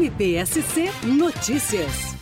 MPSC Notícias.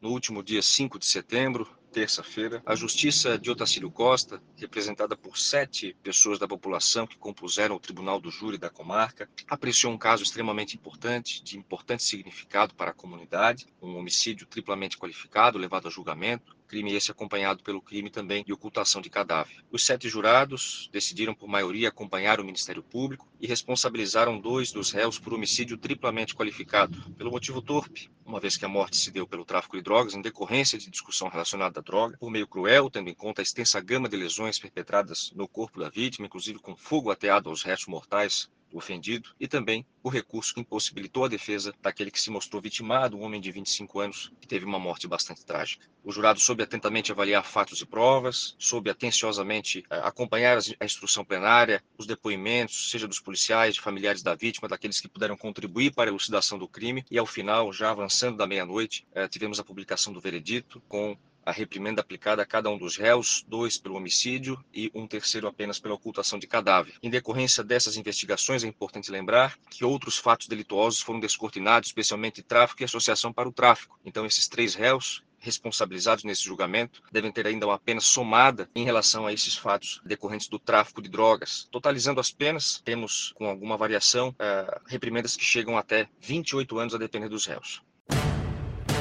No último dia 5 de setembro, terça-feira, a Justiça de Otacílio Costa, representada por sete pessoas da população que compuseram o Tribunal do Júri da comarca, apreciou um caso extremamente importante, de importante significado para a comunidade, um homicídio triplamente qualificado, levado a julgamento, crime esse acompanhado pelo crime também de ocultação de cadáver. Os sete jurados decidiram por maioria acompanhar o Ministério Público e responsabilizaram dois dos réus por homicídio triplamente qualificado, pelo motivo torpe, uma vez que a morte se deu pelo tráfico de drogas em decorrência de discussão relacionada à droga, por meio cruel, tendo em conta a extensa gama de lesões perpetradas no corpo da vítima, inclusive com fogo ateado aos restos mortais do ofendido e também o recurso que impossibilitou a defesa daquele que se mostrou vitimado, um homem de 25 anos que teve uma morte bastante trágica. O jurado soube atentamente avaliar fatos e provas, soube atenciosamente eh, acompanhar a instrução plenária, os depoimentos, seja dos policiais, de familiares da vítima, daqueles que puderam contribuir para a elucidação do crime e ao final, já avançando da meia-noite, eh, tivemos a publicação do veredito com a reprimenda aplicada a cada um dos réus, dois pelo homicídio e um terceiro apenas pela ocultação de cadáver. Em decorrência dessas investigações, é importante lembrar que outros fatos delituosos foram descortinados, especialmente tráfico e associação para o tráfico. Então, esses três réus responsabilizados nesse julgamento devem ter ainda uma pena somada em relação a esses fatos decorrentes do tráfico de drogas. Totalizando as penas, temos, com alguma variação, uh, reprimendas que chegam até 28 anos a depender dos réus.